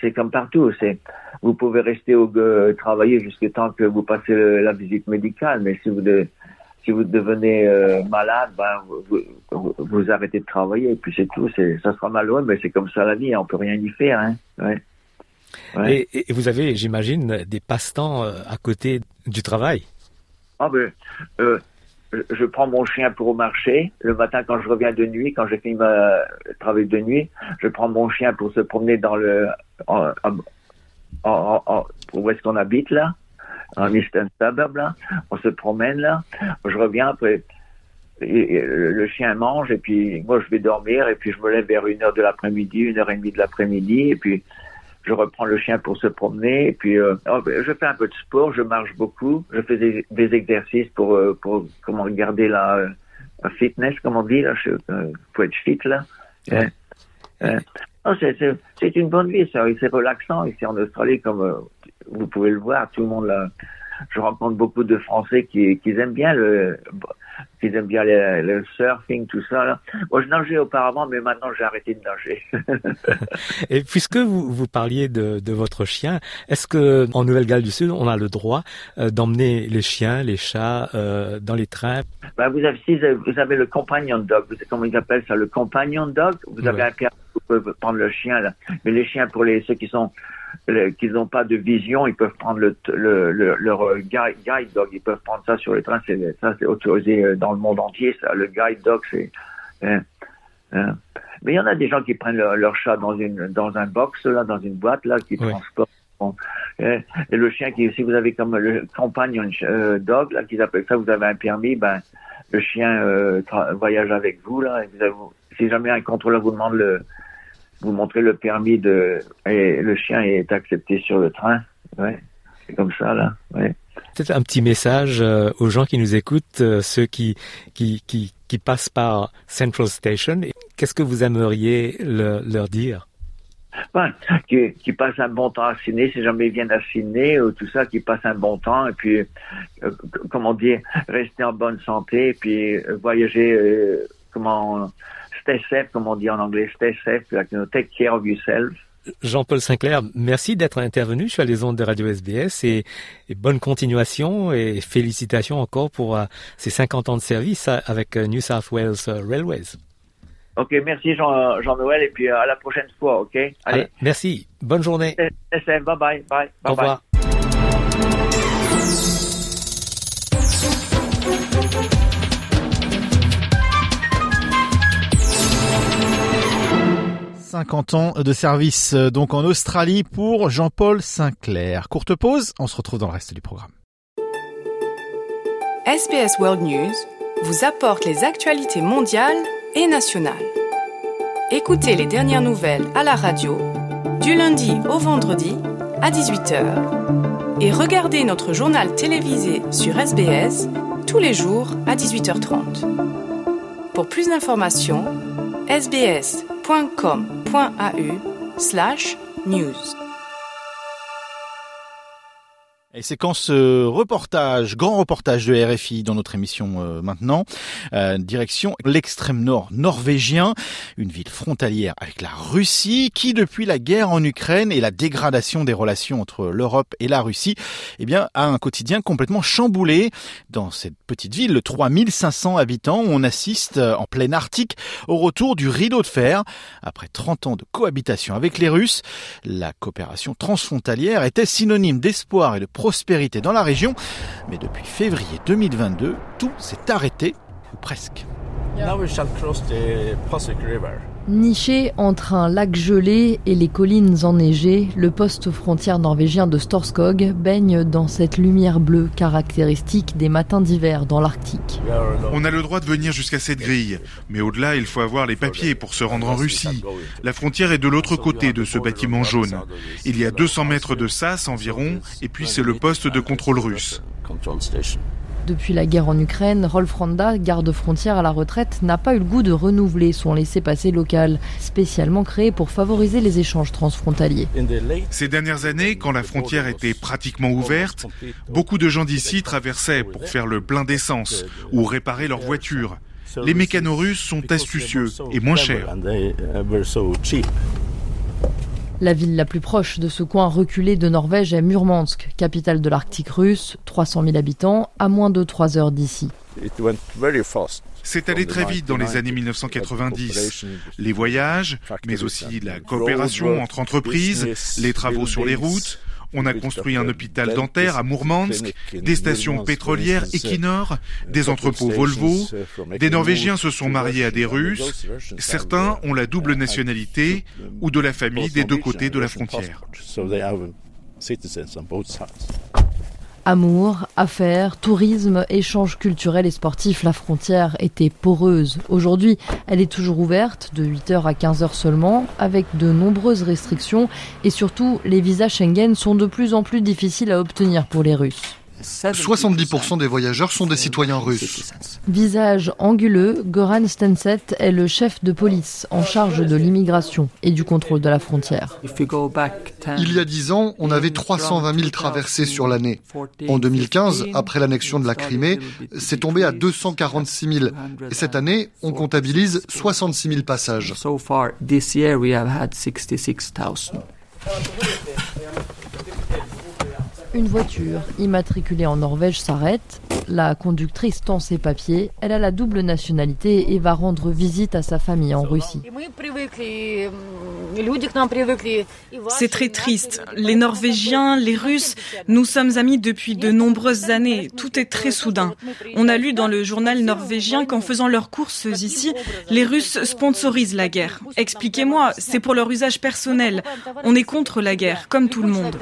c'est comme partout. C'est vous pouvez rester au euh, travailler jusqu'à temps que vous passez le- la visite médicale, mais si vous de- si vous devenez euh, malade, ben vous, vous, vous arrêtez de travailler et puis c'est tout. C'est ça sera malheureux, mais c'est comme ça la vie. hein, On peut rien y faire. Hein. Ouais. Ouais. et, et vous avez, j'imagine, des passe-temps euh, à côté du travail? Ah ben, euh, je, prends mon chien pour au marché. Le matin, quand je reviens de nuit, quand j'ai fini ma travail de nuit, je prends mon chien pour se promener dans le, en, en, en- en- où est-ce qu'on habite là, en Eastern Suburb là. On se promène là. Je reviens après. et- et le le chien mange et puis moi je vais dormir et puis je me lève vers une heure de l'après-midi, une heure et demie de l'après-midi et puis je reprends le chien pour se promener et puis euh, oh, ben, je fais un peu de sport, je marche beaucoup, je fais des, des exercices pour euh, pour comment garder la la fitness comme on dit là, je, euh, pour être fit là. Hein. Hein. Non, c'est une bonne vie, ça, c'est relaxant ici en Australie comme euh, vous pouvez le voir, tout le monde là. Je rencontre beaucoup de Français qui, qui aiment bien le, qui aiment bien le, le surfing, tout ça. Là. Moi, je nageais auparavant, mais maintenant j'ai arrêté de nager. Et puisque vous, vous parliez de, de votre chien, est-ce que en Nouvelle-Galles du Sud, on a le droit euh, d'emmener les chiens, les chats euh, dans les trains? Ben, vous avez, si vous avez le companion dog, vous, comment ils appellent ça, le companion dog, vous avez un permis, vous pouvez prendre le chien, là. Mais les chiens, pour les, ceux qui sont, le- qui n'ont pas de vision, ils peuvent prendre le, le, le- leur euh, guide, guide dog, ils peuvent prendre ça sur les trains, c'est, ça, c'est autorisé euh, dans le monde entier, ça. Le guide dog, c'est, hein, hein. Mais il y en a des gens qui prennent leur, leur chat dans une, dans un box, là, dans une boîte, là, qui transportent. Bon. Et, et le chien qui, si vous avez comme le companion euh, dog, là, qu'ils appellent ça, vous avez un permis, ben, le chien tra- voyage avec vous, là. et vous avez- si jamais un contrôleur vous demande le, vous montrez le permis de, et le chien est accepté sur le train. Ouais. C'est comme ça, là. Ouais. Peut-être un petit message euh, aux gens qui nous écoutent, euh, ceux qui, qui, qui, qui passent par Central Station. Qu'est-ce que vous aimeriez le- leur dire? Ouais, qui, qui passent un bon temps à Sydney, si jamais ils viennent à Sydney ou tout ça, qui passent un bon temps et puis, euh, comment dire, rester en bonne santé et puis voyager, comment, safe, comme on dit en anglais, know, take care of yourself. Jean-Paul Sinclair, merci d'être intervenu sur les ondes de Radio SBS et, et bonne continuation et félicitations encore pour euh, ces 50 ans de service avec euh, New South Wales euh, Railways. Ok, merci Jean, Jean-Noël et puis à la prochaine fois, ok? Allez, Allez, merci, bonne journée. safe, bye bye, bye, bye Au revoir. bye. 50 ans de service euh, donc en Australie pour Jean-Paul Sinclair. Courte pause, on se retrouve dans le reste du programme. SBS World News vous apporte les actualités mondiales et nationales. Écoutez les dernières nouvelles à la radio du lundi au vendredi à 18h et regardez notre journal télévisé sur SBS tous les jours à 18h30. Pour plus d'informations, sbs.com.au slash news. Et séquence euh, reportage, grand reportage de RFI dans notre émission euh, maintenant. Euh, direction l'extrême nord norvégien, une ville frontalière avec la Russie qui depuis la guerre en Ukraine et la dégradation des relations entre l'Europe et la Russie, eh bien a un quotidien complètement chamboulé. Dans cette petite ville de 3500 habitants, on assiste en plein Arctique au retour du rideau de fer. Après 30 ans de cohabitation avec les Russes, la coopération transfrontalière était synonyme d'espoir et de prospérité dans la région. Mais depuis février 2022, tout s'est arrêté, ou presque. Niché entre un lac gelé et les collines enneigées, le poste frontière norvégien de Storskog baigne dans cette lumière bleue caractéristique des matins d'hiver dans l'Arctique. On a le droit de venir jusqu'à cette grille, mais au-delà, il faut avoir les papiers pour se rendre en Russie. La frontière est de l'autre côté de ce bâtiment jaune. Il y a 200 mètres de sas environ, et puis c'est le poste de contrôle russe. Depuis la guerre en Ukraine, Rolf Randa, garde-frontière à la retraite, n'a pas eu le goût de renouveler son laissez-passer local, spécialement créé pour favoriser les échanges transfrontaliers. Ces dernières années, quand la frontière était pratiquement ouverte, beaucoup de gens d'ici traversaient pour faire le plein d'essence ou réparer leur voiture. Les mécanorusses sont astucieux et moins chers. La ville la plus proche de ce coin reculé de Norvège est Murmansk, capitale de l'Arctique russe, 300 000 habitants, à moins de 3 heures d'ici. C'est allé très vite dans les années 1990. Les voyages, mais aussi la coopération entre entreprises, les travaux sur les routes, on a construit un hôpital dentaire à Mourmansk, des stations pétrolières Equinor, des entrepôts Volvo. Des Norvégiens se sont mariés à des Russes. Certains ont la double nationalité ou de la famille des deux côtés de la frontière. Amour, affaires, tourisme, échanges culturels et sportifs, la frontière était poreuse. Aujourd'hui, elle est toujours ouverte, de 8h à 15h seulement, avec de nombreuses restrictions et surtout, les visas Schengen sont de plus en plus difficiles à obtenir pour les Russes. 70% des voyageurs sont des citoyens russes. Visage anguleux, Goran Stenset est le chef de police en charge de l'immigration et du contrôle de la frontière. Il y a 10 ans, on avait 320 000 traversées sur l'année. En 2015, après l'annexion de la Crimée, c'est tombé à 246 000. Et cette année, on comptabilise 66 000 passages. Une voiture immatriculée en Norvège s'arrête. La conductrice tend ses papiers. Elle a la double nationalité et va rendre visite à sa famille en Russie. C'est très triste. Les Norvégiens, les Russes, nous sommes amis depuis de nombreuses années. Tout est très soudain. On a lu dans le journal norvégien qu'en faisant leurs courses ici, les Russes sponsorisent la guerre. Expliquez-moi, c'est pour leur usage personnel. On est contre la guerre, comme tout le monde.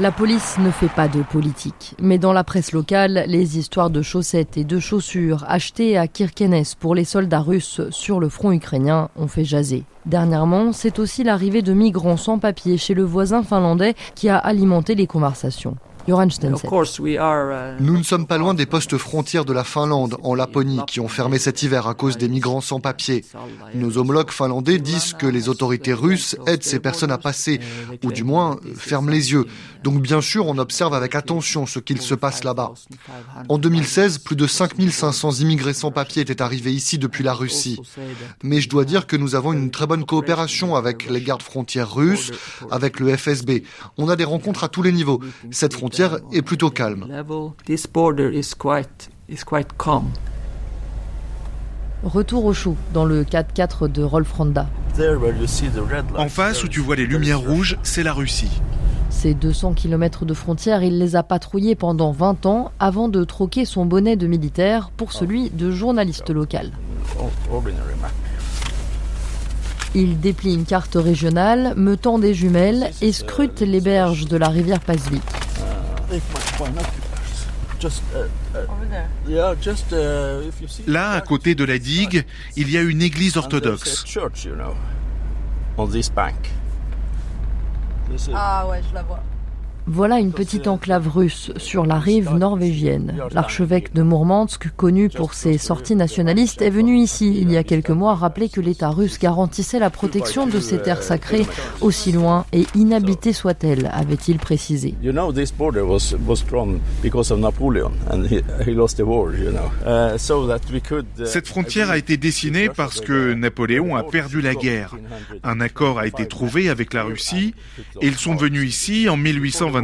La police ne fait pas de politique, mais dans la presse locale, les histoires de chaussettes et de chaussures achetées à Kirkenes pour les soldats russes sur le front ukrainien ont fait jaser. Dernièrement, c'est aussi l'arrivée de migrants sans papier chez le voisin finlandais qui a alimenté les conversations. Nous ne sommes pas loin des postes frontières de la Finlande, en Laponie, qui ont fermé cet hiver à cause des migrants sans papier. Nos homologues finlandais disent que les autorités russes aident ces personnes à passer, ou du moins ferment les yeux. Donc bien sûr, on observe avec attention ce qu'il se passe là-bas. En 2016, plus de 5500 immigrés sans papier étaient arrivés ici depuis la Russie. Mais je dois dire que nous avons une très bonne coopération avec les gardes frontières russes, avec le FSB. On a des rencontres à tous les niveaux. Cette frontière est plutôt calme. Retour au chaud dans le 4x4 de Rolf Randa. En face où tu vois les lumières rouges, c'est la Russie. Ces 200 km de frontière, il les a patrouillés pendant 20 ans avant de troquer son bonnet de militaire pour celui de journaliste local. Il déplie une carte régionale, me tend des jumelles et scrute les berges de la rivière Pasvik. Là, à côté de la digue, il y a une église orthodoxe. Ah ouais, je la vois. Voilà une petite enclave russe sur la rive norvégienne. L'archevêque de Mourmansk, connu pour ses sorties nationalistes, est venu ici il y a quelques mois rappeler que l'État russe garantissait la protection de ces terres sacrées aussi loin et inhabitées soient-elles, avait-il précisé. Cette frontière a été dessinée parce que Napoléon a perdu la guerre. Un accord a été trouvé avec la Russie et ils sont venus ici en 1820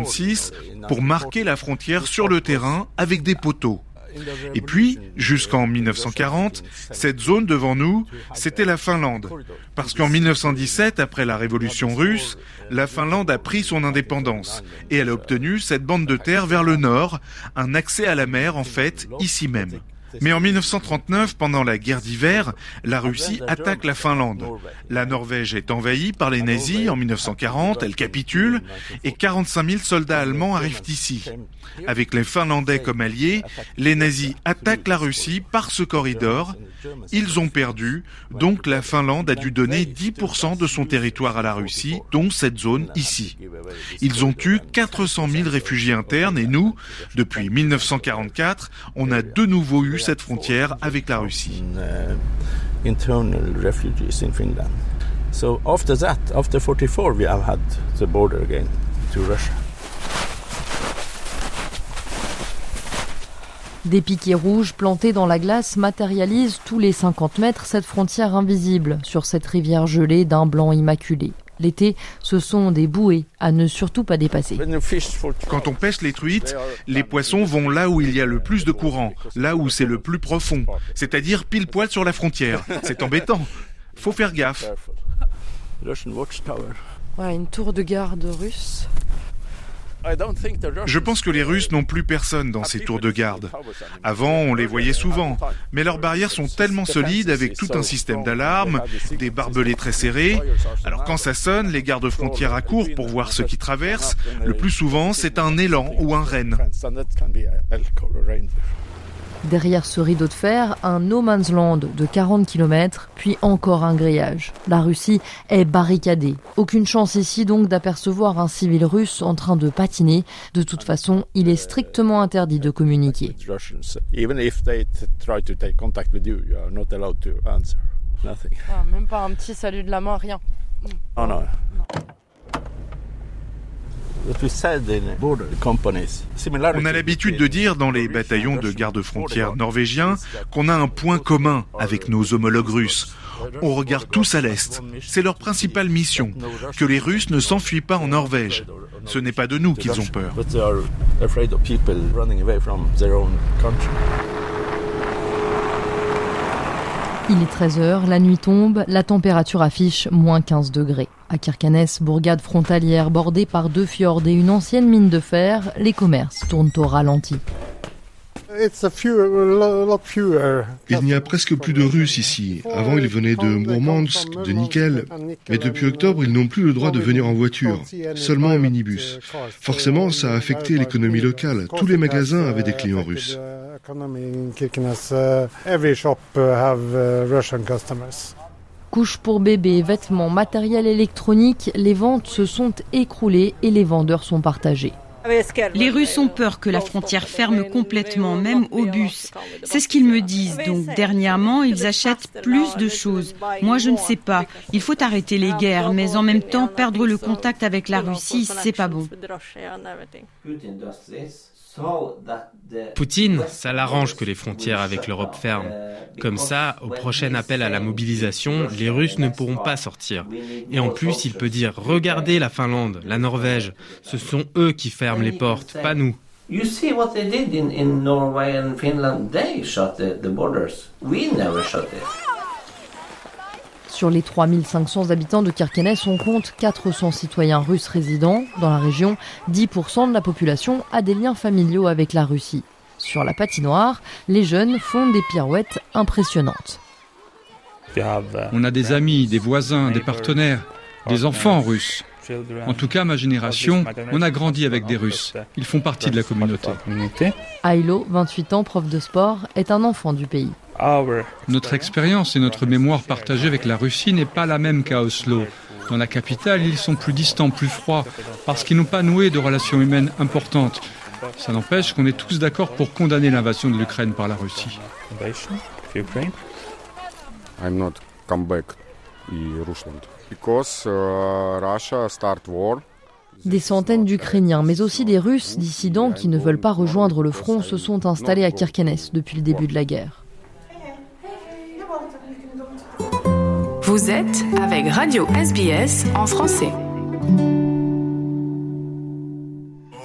pour marquer la frontière sur le terrain avec des poteaux. Et puis, jusqu'en 1940, cette zone devant nous, c'était la Finlande. Parce qu'en 1917, après la révolution russe, la Finlande a pris son indépendance et elle a obtenu cette bande de terre vers le nord, un accès à la mer en fait, ici même. Mais en 1939, pendant la guerre d'hiver, la Russie attaque la Finlande. La Norvège est envahie par les nazis en 1940, elle capitule et 45 000 soldats allemands arrivent ici. Avec les Finlandais comme alliés, les nazis attaquent la Russie par ce corridor. Ils ont perdu, donc la Finlande a dû donner 10% de son territoire à la Russie, dont cette zone ici. Ils ont eu 400 000 réfugiés internes et nous, depuis 1944, on a de nouveau eu cette frontière avec la Russie. internal refugees in Finland. So after that, after 44, we have had the border again to Russia. Des piquets rouges plantés dans la glace matérialisent tous les 50 mètres cette frontière invisible sur cette rivière gelée d'un blanc immaculé. L'été, ce sont des bouées à ne surtout pas dépasser. Quand on pêche les truites, les poissons vont là où il y a le plus de courant, là où c'est le plus profond, c'est-à-dire pile poil sur la frontière. C'est embêtant. Faut faire gaffe. Voilà, une tour de garde russe. Je pense que les Russes n'ont plus personne dans ces tours de garde. Avant, on les voyait souvent, mais leurs barrières sont tellement solides avec tout un système d'alarme, des barbelés très serrés. Alors quand ça sonne, les gardes frontières accourent pour voir ce qui traverse. Le plus souvent, c'est un élan ou un renne. Derrière ce rideau de fer, un no man's land de 40 km, puis encore un grillage. La Russie est barricadée. Aucune chance ici donc d'apercevoir un civil russe en train de patiner. De toute façon, il est strictement interdit de communiquer. Ah, même pas un petit salut de la main, rien. Oh, non. On a l'habitude de dire dans les bataillons de garde-frontières norvégiens qu'on a un point commun avec nos homologues russes. On regarde tous à l'Est. C'est leur principale mission, que les Russes ne s'enfuient pas en Norvège. Ce n'est pas de nous qu'ils ont peur. Il est 13h, la nuit tombe, la température affiche moins 15 degrés. À Kirkenes, bourgade frontalière bordée par deux fjords et une ancienne mine de fer, les commerces tournent au ralenti. Il n'y a presque plus de Russes ici. Avant, ils venaient de Mourmansk, de Nickel. Mais depuis octobre, ils n'ont plus le droit de venir en voiture, seulement en minibus. Forcément, ça a affecté l'économie locale. Tous les magasins avaient des clients russes. Couches pour bébés, vêtements, matériel électronique, les ventes se sont écroulées et les vendeurs sont partagés. Les Russes ont peur que la frontière ferme complètement, même au bus. C'est ce qu'ils me disent. Donc dernièrement, ils achètent plus de choses. Moi, je ne sais pas. Il faut arrêter les guerres, mais en même temps, perdre le contact avec la Russie, c'est pas bon. Poutine, ça l'arrange que les frontières avec l'Europe ferment. Comme ça, au prochain appel à la mobilisation, les Russes ne pourront pas sortir. Et en plus, il peut dire, regardez la Finlande, la Norvège, ce sont eux qui ferment les portes, pas nous. You see what they did in, in Norway and Finland? They shut the, the borders. We never shut it. Sur les 3500 habitants de Kirkenes, on compte 400 citoyens russes résidents. Dans la région, 10% de la population a des liens familiaux avec la Russie. Sur la patinoire, les jeunes font des pirouettes impressionnantes. On a des amis, des voisins, des partenaires, des enfants russes. En tout cas, ma génération, on a grandi avec des Russes. Ils font partie de la communauté. Ailo, 28 ans, prof de sport, est un enfant du pays. Notre expérience et notre mémoire partagée avec la Russie n'est pas la même qu'à Oslo. Dans la capitale, ils sont plus distants, plus froids, parce qu'ils n'ont pas noué de relations humaines importantes. Ça n'empêche qu'on est tous d'accord pour condamner l'invasion de l'Ukraine par la Russie. I'm not come back Rusland because uh, Russia start war. Des centaines d'Ukrainiens, mais aussi des Russes dissidents qui ne veulent pas rejoindre le front, se sont installés à Kirkenes depuis le début de la guerre. Vous êtes avec Radio SBS en français.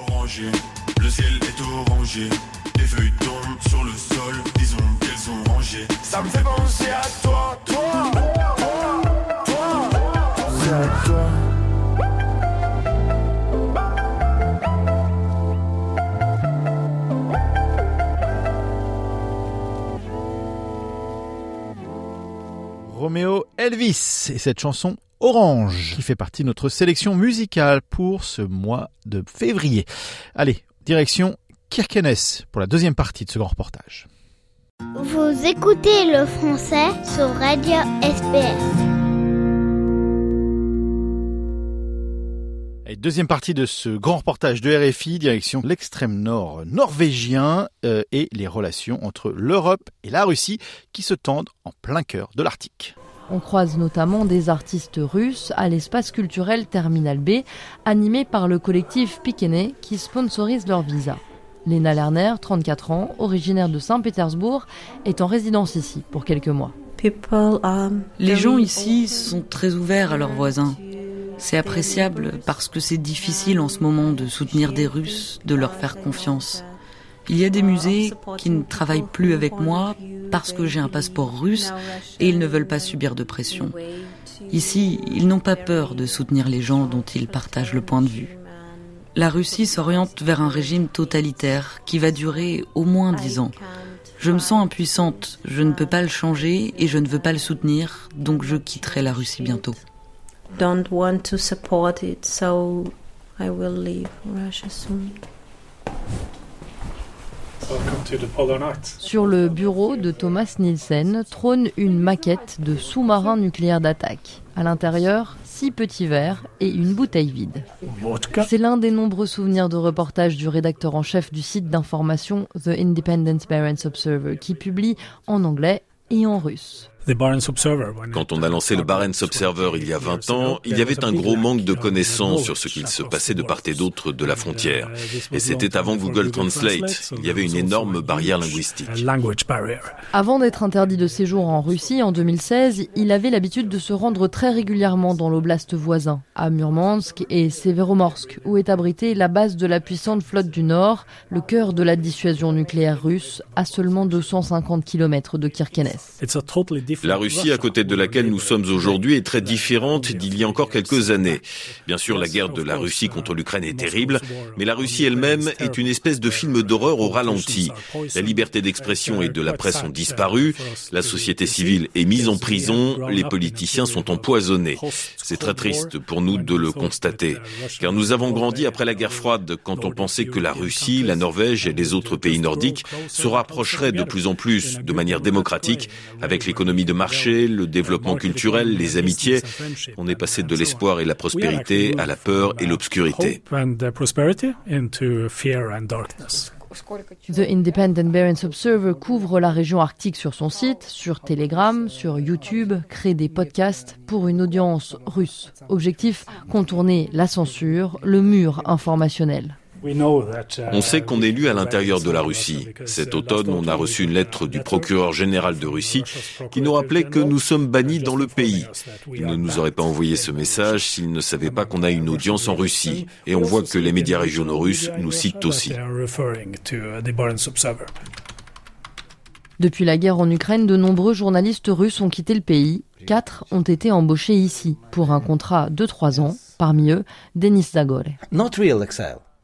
Orangé, le ciel est orangé. Les feuilles tombent sur le sol, disons qu'elles sont rangées. Ça me fait penser à toi, toi, Roméo Elvis et cette chanson Orange qui fait partie de notre sélection musicale pour ce mois de février. Allez, direction Kirkenes pour la deuxième partie de ce grand reportage. Vous écoutez le français sur Radio SPS. Et deuxième partie de ce grand reportage de RFI, direction l'extrême nord norvégien euh, et les relations entre l'Europe et la Russie qui se tendent en plein cœur de l'Arctique. On croise notamment des artistes russes à l'espace culturel Terminal B, animé par le collectif Pikene qui sponsorise leur visa. Lena Lerner, 34 ans, originaire de Saint-Pétersbourg, est en résidence ici pour quelques mois. Les gens ici sont très ouverts à leurs voisins. C'est appréciable parce que c'est difficile en ce moment de soutenir des Russes, de leur faire confiance. Il y a des musées qui ne travaillent plus avec moi parce que j'ai un passeport russe et ils ne veulent pas subir de pression. Ici, ils n'ont pas peur de soutenir les gens dont ils partagent le point de vue. La Russie s'oriente vers un régime totalitaire qui va durer au moins dix ans. Je me sens impuissante, je ne peux pas le changer et je ne veux pas le soutenir, donc je quitterai la Russie bientôt. Sur le bureau de Thomas Nielsen trône une maquette de sous-marin nucléaire d'attaque. À l'intérieur, six petits verres et une bouteille vide. C'est l'un des nombreux souvenirs de reportage du rédacteur en chef du site d'information The Independent Barents Observer qui publie en anglais et en russe. Quand on a lancé le Barents Observer il y a 20 ans, il y avait un gros manque de connaissances sur ce qu'il se passait de part et d'autre de la frontière. Et c'était avant Google Translate. Il y avait une énorme barrière linguistique. Avant d'être interdit de séjour en Russie en 2016, il avait l'habitude de se rendre très régulièrement dans l'oblast voisin, à Murmansk et Severomorsk, où est abritée la base de la puissante flotte du Nord, le cœur de la dissuasion nucléaire russe, à seulement 250 km de Kirkenes. La Russie, à côté de laquelle nous sommes aujourd'hui, est très différente d'il y a encore quelques années. Bien sûr, la guerre de la Russie contre l'Ukraine est terrible, mais la Russie elle-même est une espèce de film d'horreur au ralenti. La liberté d'expression et de la presse ont disparu, la société civile est mise en prison, les politiciens sont empoisonnés. C'est très triste pour nous de le constater, car nous avons grandi après la guerre froide. Quand on pensait que la Russie, la Norvège et les autres pays nordiques se rapprocheraient de plus en plus de manière démocratique avec l'économie de marché, le développement culturel, les amitiés. On est passé de l'espoir et la prospérité à la peur et l'obscurité. The Independent Barents Observer couvre la région arctique sur son site, sur Telegram, sur YouTube, crée des podcasts pour une audience russe. Objectif, contourner la censure, le mur informationnel. On sait qu'on est lu à l'intérieur de la Russie. Cet automne, on a reçu une lettre du procureur général de Russie qui nous rappelait que nous sommes bannis dans le pays. Il ne nous aurait pas envoyé ce message s'il ne savait pas qu'on a une audience en Russie. Et on voit que les médias régionaux russes nous citent aussi. Depuis la guerre en Ukraine, de nombreux journalistes russes ont quitté le pays. Quatre ont été embauchés ici pour un contrat de trois ans. Parmi eux, Denis Zagore.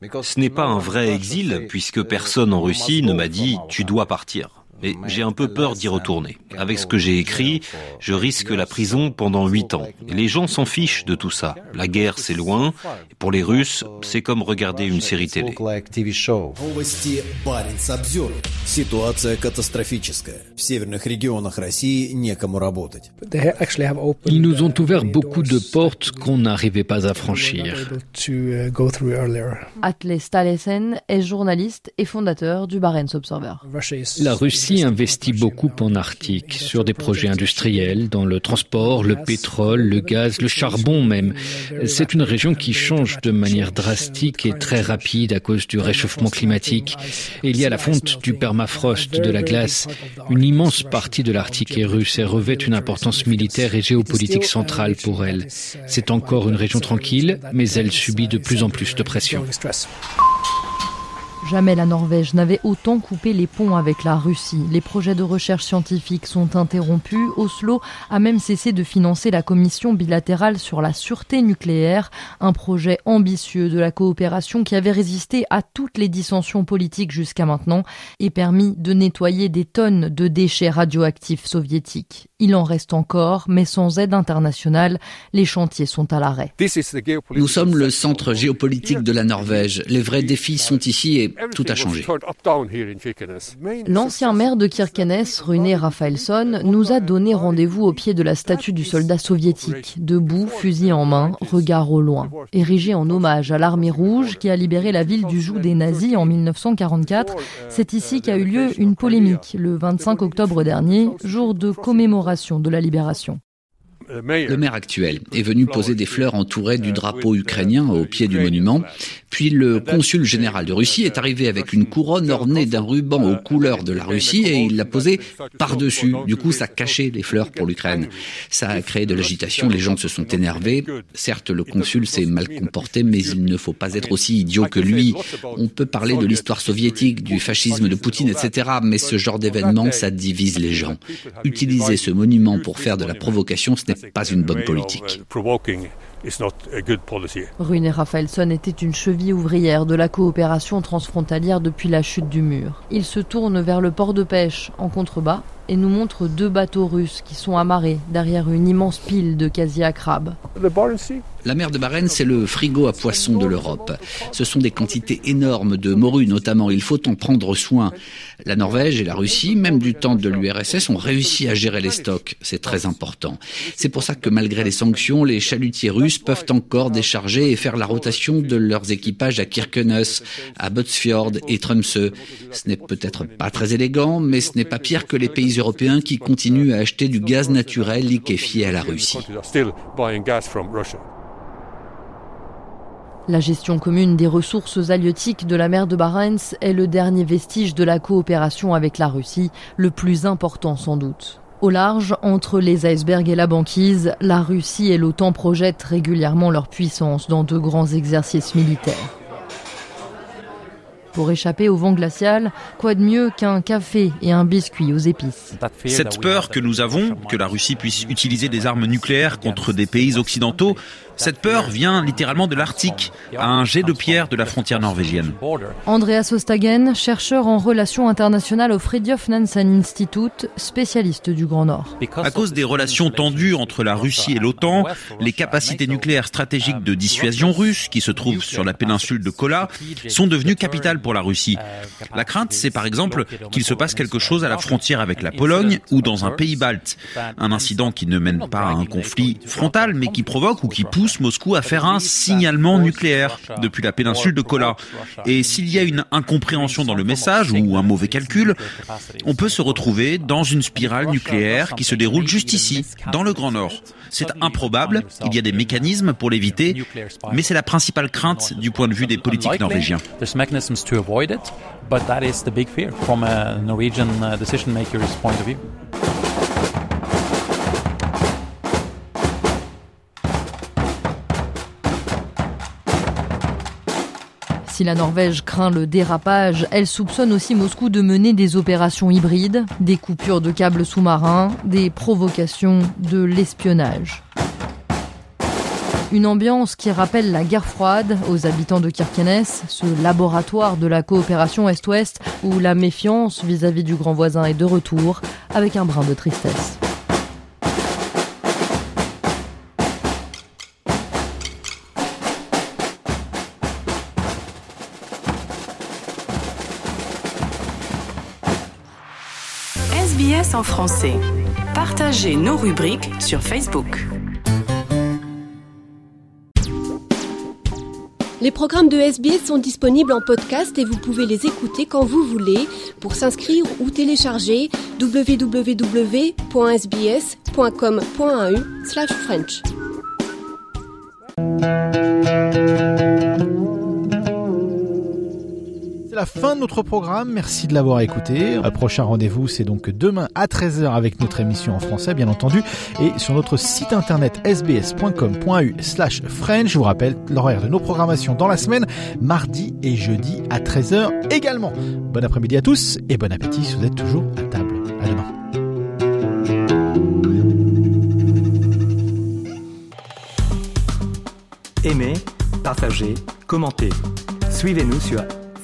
Ce n'est pas un vrai exil puisque personne en Russie ne m'a dit tu dois partir. Mais j'ai un peu peur d'y retourner. Avec ce que j'ai écrit, je risque la prison pendant huit ans. Et les gens s'en fichent de tout ça. La guerre, c'est loin. Et pour les Russes, c'est comme regarder une série télé. Ils nous ont ouvert beaucoup de portes qu'on n'arrivait pas à franchir. Atle Stalesen est journaliste et fondateur du Barents Observer. La Russie investit beaucoup en Arctique, sur des projets industriels, dans le transport, le pétrole, le gaz, le charbon même. C'est une région qui change de manière drastique et très rapide à cause du réchauffement climatique. Il y a la fonte du permafrost, de la glace. Une immense partie de l'Arctique est russe et revêt une importance militaire et géopolitique centrale pour elle. C'est encore une région tranquille, mais elle subit de plus en plus de pression. Jamais la Norvège n'avait autant coupé les ponts avec la Russie. Les projets de recherche scientifique sont interrompus. Oslo a même cessé de financer la commission bilatérale sur la sûreté nucléaire, un projet ambitieux de la coopération qui avait résisté à toutes les dissensions politiques jusqu'à maintenant et permis de nettoyer des tonnes de déchets radioactifs soviétiques. Il en reste encore, mais sans aide internationale, les chantiers sont à l'arrêt. Nous sommes le centre géopolitique de la Norvège. Les vrais défis sont ici et tout a changé. L'ancien maire de Kirkenes, Runé Rafaelson, nous a donné rendez-vous au pied de la statue du soldat soviétique, debout, fusil en main, regard au loin. Érigé en hommage à l'armée rouge qui a libéré la ville du joug des nazis en 1944, c'est ici qu'a eu lieu une polémique le 25 octobre dernier, jour de commémoration de la libération. Le maire actuel est venu poser des fleurs entourées du drapeau ukrainien au pied du monument. Puis le consul général de Russie est arrivé avec une couronne ornée d'un ruban aux couleurs de la Russie et il l'a posée par-dessus. Du coup, ça cachait les fleurs pour l'Ukraine. Ça a créé de l'agitation, les gens se sont énervés. Certes, le consul s'est mal comporté, mais il ne faut pas être aussi idiot que lui. On peut parler de l'histoire soviétique, du fascisme de Poutine, etc. Mais ce genre d'événement, ça divise les gens. Utiliser ce monument pour faire de la provocation, ce n'est pas une bonne politique. Rune Raphaelson était une cheville ouvrière de la coopération transfrontalière depuis la chute du mur. Il se tourne vers le port de pêche en contrebas et nous montre deux bateaux russes qui sont amarrés derrière une immense pile de casiers à crabes. La mer de Barents, c'est le frigo à poissons de l'Europe. Ce sont des quantités énormes de morue notamment. Il faut en prendre soin. La Norvège et la Russie, même du temps de l'URSS, ont réussi à gérer les stocks. C'est très important. C'est pour ça que malgré les sanctions, les chalutiers russes peuvent encore décharger et faire la rotation de leurs équipages à Kirkenes, à Botsfjord et Tromsø. Ce n'est peut-être pas très élégant, mais ce n'est pas pire que les pays européens qui continuent à acheter du gaz naturel liquéfié à la Russie. La gestion commune des ressources halieutiques de la mer de Barents est le dernier vestige de la coopération avec la Russie, le plus important sans doute. Au large, entre les icebergs et la banquise, la Russie et l'OTAN projettent régulièrement leur puissance dans de grands exercices militaires. Pour échapper au vent glacial, quoi de mieux qu'un café et un biscuit aux épices Cette peur que nous avons, que la Russie puisse utiliser des armes nucléaires contre des pays occidentaux, cette peur vient littéralement de l'Arctique, à un jet de pierre de la frontière norvégienne. Andreas Ostagen, chercheur en relations internationales au Fridtjof Nansen Institute, spécialiste du Grand Nord. À cause des relations tendues entre la Russie et l'OTAN, les capacités nucléaires stratégiques de dissuasion russes qui se trouvent sur la péninsule de Kola sont devenues capitales pour la Russie. La crainte, c'est par exemple qu'il se passe quelque chose à la frontière avec la Pologne ou dans un pays balte. Un incident qui ne mène pas à un conflit frontal, mais qui provoque ou qui pousse Moscou à faire un signalement nucléaire depuis la péninsule de Kola. Et s'il y a une incompréhension dans le message ou un mauvais calcul, on peut se retrouver dans une spirale nucléaire qui se déroule juste ici, dans le Grand Nord. C'est improbable, il y a des mécanismes pour l'éviter, mais c'est la principale crainte du point de vue des politiques norvégiens. Si la Norvège craint le dérapage, elle soupçonne aussi Moscou de mener des opérations hybrides, des coupures de câbles sous-marins, des provocations, de l'espionnage. Une ambiance qui rappelle la guerre froide aux habitants de Kirkenes, ce laboratoire de la coopération Est-Ouest où la méfiance vis-à-vis du grand voisin est de retour avec un brin de tristesse. Français. Partagez nos rubriques sur Facebook. Les programmes de SBS sont disponibles en podcast et vous pouvez les écouter quand vous voulez. Pour s'inscrire ou télécharger, www.sbs.com.au/french. Fin de notre programme. Merci de l'avoir écouté. Le prochain rendez-vous, c'est donc demain à 13h avec notre émission en français, bien entendu, et sur notre site internet sbs.com.u slash French. Je vous rappelle l'horaire de nos programmations dans la semaine, mardi et jeudi à 13h également. Bon après-midi à tous et bon appétit si vous êtes toujours à table. À demain. Aimez, partagez, commentez. Suivez-nous sur